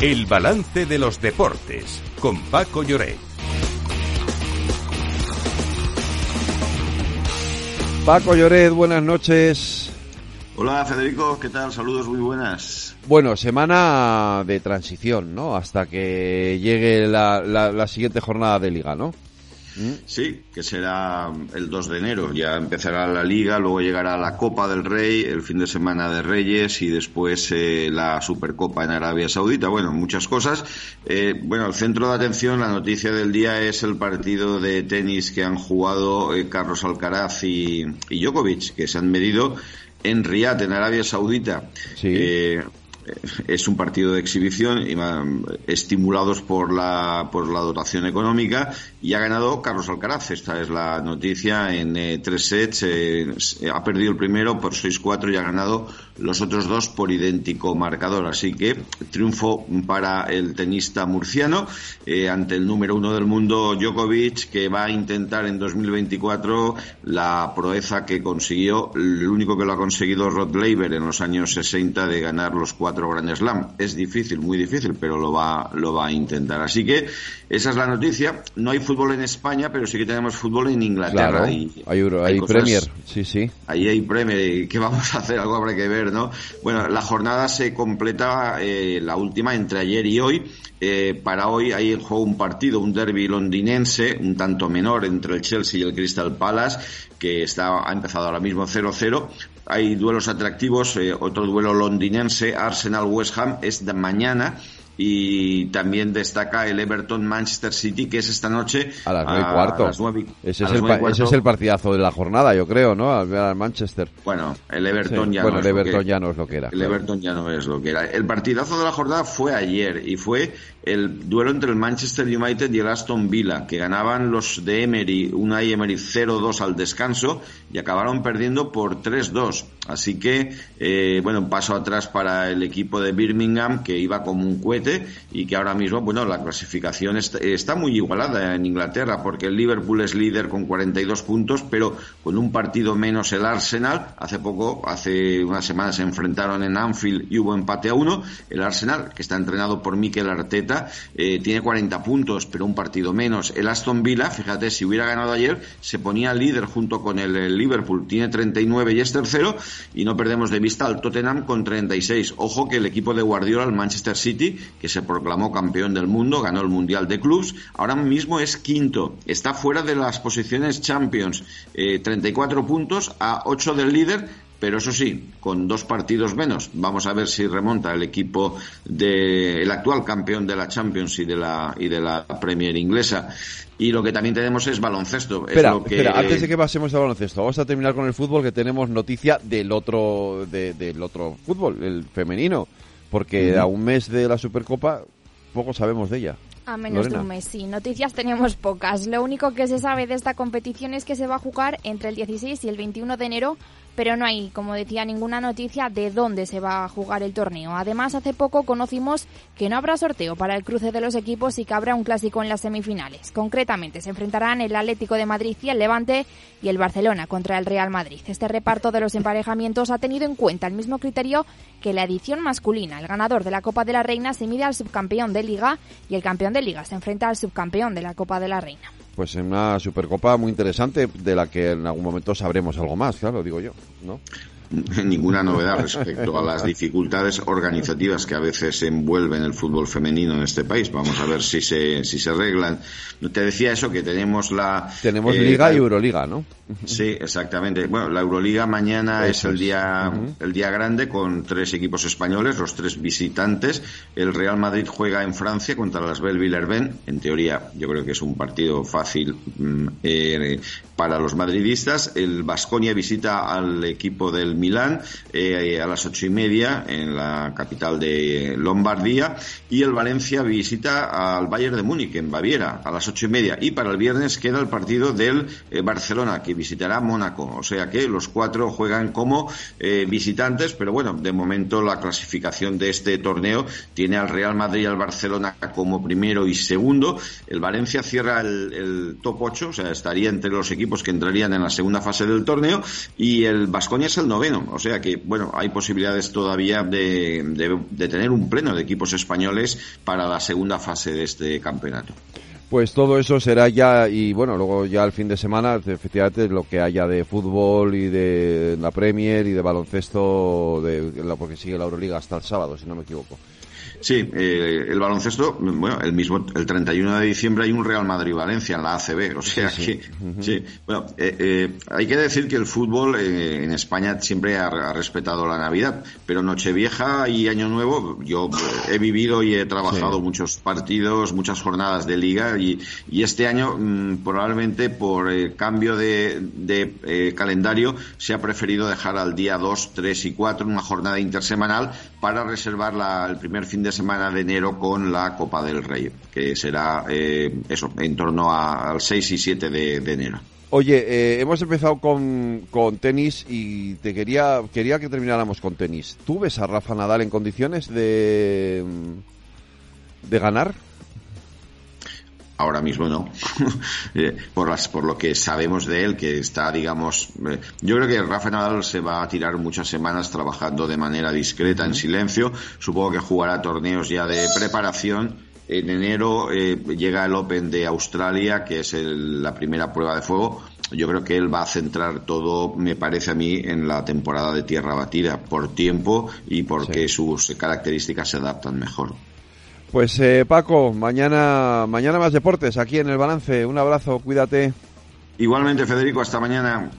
El balance de los deportes con Paco Lloret. Paco Lloret, buenas noches. Hola Federico, ¿qué tal? Saludos muy buenas. Bueno, semana de transición, ¿no? Hasta que llegue la, la siguiente jornada de liga, ¿no? Sí, que será el 2 de enero. Ya empezará la liga, luego llegará la Copa del Rey, el fin de semana de Reyes y después eh, la Supercopa en Arabia Saudita. Bueno, muchas cosas. Eh, bueno, el centro de atención, la noticia del día es el partido de tenis que han jugado eh, Carlos Alcaraz y, y, Djokovic, que se han medido en Riyadh, en Arabia Saudita. Sí es un partido de exhibición estimulados por la por la dotación económica y ha ganado Carlos Alcaraz. Esta es la noticia en eh, tres sets eh, ha perdido el primero por 6-4 y ha ganado los otros dos por idéntico marcador. Así que triunfo para el tenista murciano eh, ante el número uno del mundo Djokovic que va a intentar en 2024 la proeza que consiguió el único que lo ha conseguido Rod Laver en los años 60 de ganar los cuatro Grand Slam. Es difícil, muy difícil, pero lo va, lo va a intentar. Así que esa es la noticia. No hay fútbol en España, pero sí que tenemos fútbol en Inglaterra. hay, hay, Premier, sí, sí. Ahí hay Premier. ¿Qué vamos a hacer? Algo habrá que ver, ¿no? Bueno, la jornada se completa, eh, la última, entre ayer y hoy. Eh, para hoy hay en juego un partido, un derby londinense, un tanto menor entre el Chelsea y el Crystal Palace, que está, ha empezado ahora mismo 0-0. Hay duelos atractivos, eh, otro duelo londinense, Arsenal-West Ham, es de mañana y también destaca el Everton Manchester City que es esta noche a las nueve y cuarto. ese, es el, ese es el partidazo de la jornada, yo creo, ¿no? Al Manchester. Bueno, el Everton ya bueno, no el Everton ya no es lo que era. El Everton ya no es lo que era. El partidazo de la jornada fue ayer y fue el duelo entre el Manchester United y el Aston Villa, que ganaban los de Emery, una y Emery 0-2 al descanso y acabaron perdiendo por 3-2. Así que, eh, bueno, un paso atrás para el equipo de Birmingham, que iba como un cohete y que ahora mismo, bueno, la clasificación está, muy igualada en Inglaterra, porque el Liverpool es líder con 42 puntos, pero con un partido menos el Arsenal. Hace poco, hace unas semanas se enfrentaron en Anfield y hubo empate a uno. El Arsenal, que está entrenado por Mikel Arteta, eh, tiene 40 puntos, pero un partido menos. El Aston Villa, fíjate, si hubiera ganado ayer, se ponía líder junto con el, Liverpool, tiene 39 y es tercero, y no perdemos de vista al Tottenham con 36. Ojo que el equipo de Guardiola, el Manchester City, que se proclamó campeón del mundo, ganó el Mundial de Clubs, ahora mismo es quinto, está fuera de las posiciones Champions, 34 eh, puntos a 8 del líder, pero eso sí, con dos partidos menos. Vamos a ver si remonta el equipo del actual campeón de la Champions y de la, y de la Premier inglesa. Y lo que también tenemos es baloncesto. Espera, lo que... espera, antes de que pasemos al baloncesto, vamos a terminar con el fútbol que tenemos noticia del otro, del otro fútbol, el femenino, porque a un mes de la Supercopa poco sabemos de ella. A menos de un mes, sí. Noticias tenemos pocas. Lo único que se sabe de esta competición es que se va a jugar entre el 16 y el 21 de enero pero no hay, como decía, ninguna noticia de dónde se va a jugar el torneo. Además, hace poco conocimos que no habrá sorteo para el cruce de los equipos y que habrá un clásico en las semifinales. Concretamente, se enfrentarán el Atlético de Madrid y el Levante y el Barcelona contra el Real Madrid. Este reparto de los emparejamientos ha tenido en cuenta el mismo criterio que la edición masculina. El ganador de la Copa de la Reina se mide al subcampeón de Liga y el campeón de Liga se enfrenta al subcampeón de la Copa de la Reina pues en una Supercopa muy interesante de la que en algún momento sabremos algo más, claro, digo yo, ¿no? ninguna novedad respecto a las dificultades organizativas que a veces envuelven el fútbol femenino en este país. Vamos a ver si se, si se arreglan. Te decía eso, que tenemos la... Tenemos eh, Liga y Euroliga, ¿no? Sí, exactamente. Bueno, la Euroliga mañana es el día, el día grande con tres equipos españoles, los tres visitantes. El Real Madrid juega en Francia contra las Bell Villerben. En teoría, yo creo que es un partido fácil mm, eh, para los madridistas. El Vasconia visita al equipo del Milán eh, a las ocho y media en la capital de Lombardía y el Valencia visita al Bayern de Múnich en Baviera a las ocho y media. Y para el viernes queda el partido del eh, Barcelona que visitará Mónaco. O sea que los cuatro juegan como eh, visitantes pero bueno de momento la clasificación de este torneo tiene al Real Madrid y al Barcelona como primero y segundo. El Valencia cierra el, top 8 o sea estaría entre los equipos que entrarían en la segunda fase del torneo y el Vasconia es el noveno pleno. O sea que, bueno, hay posibilidades todavía de, de tener un pleno de equipos españoles para la segunda fase de este campeonato. Pues todo eso será ya, y bueno, luego ya el fin de semana, efectivamente, lo que haya de fútbol y de la Premier y de baloncesto, de, porque sigue la Euroliga hasta el sábado, si no me equivoco. Sí, eh, el baloncesto, bueno, el mismo, el 31 de diciembre hay un Real Madrid-Valencia en la ACB, o sea que, sí, bueno, eh, eh, hay que decir que el fútbol en España siempre ha, respetado la Navidad, pero Nochevieja y Año Nuevo, yo he vivido y he trabajado muchos partidos, muchas jornadas de liga y, y este año mm, probablemente por el cambio de, de calendario se ha preferido dejar al día 2, 3 y 4 una jornada intersemanal para reservar la, el primer fin de semana de enero con la Copa del Rey, que será eh, eso, en torno al 6 y 7 de, enero. Oye, eh, hemos empezado con, con, tenis y te quería quería que termináramos con tenis. ¿Tú ves a Rafa Nadal en condiciones de de ganar? Ahora mismo no, eh, por, las, por lo que sabemos de él, que está, digamos, eh, yo creo que Rafa Nadal se va a tirar muchas semanas trabajando de manera discreta, en silencio, supongo que jugará torneos ya de preparación. En enero eh, llega el Open de Australia, que es la primera prueba de fuego. Yo creo que él va a centrar todo, me parece a mí, en la temporada de tierra batida, por tiempo y porque sus características se adaptan mejor. Pues eh, Paco, mañana, mañana más deportes aquí en el balance. Un abrazo, cuídate. Igualmente, Federico, hasta mañana.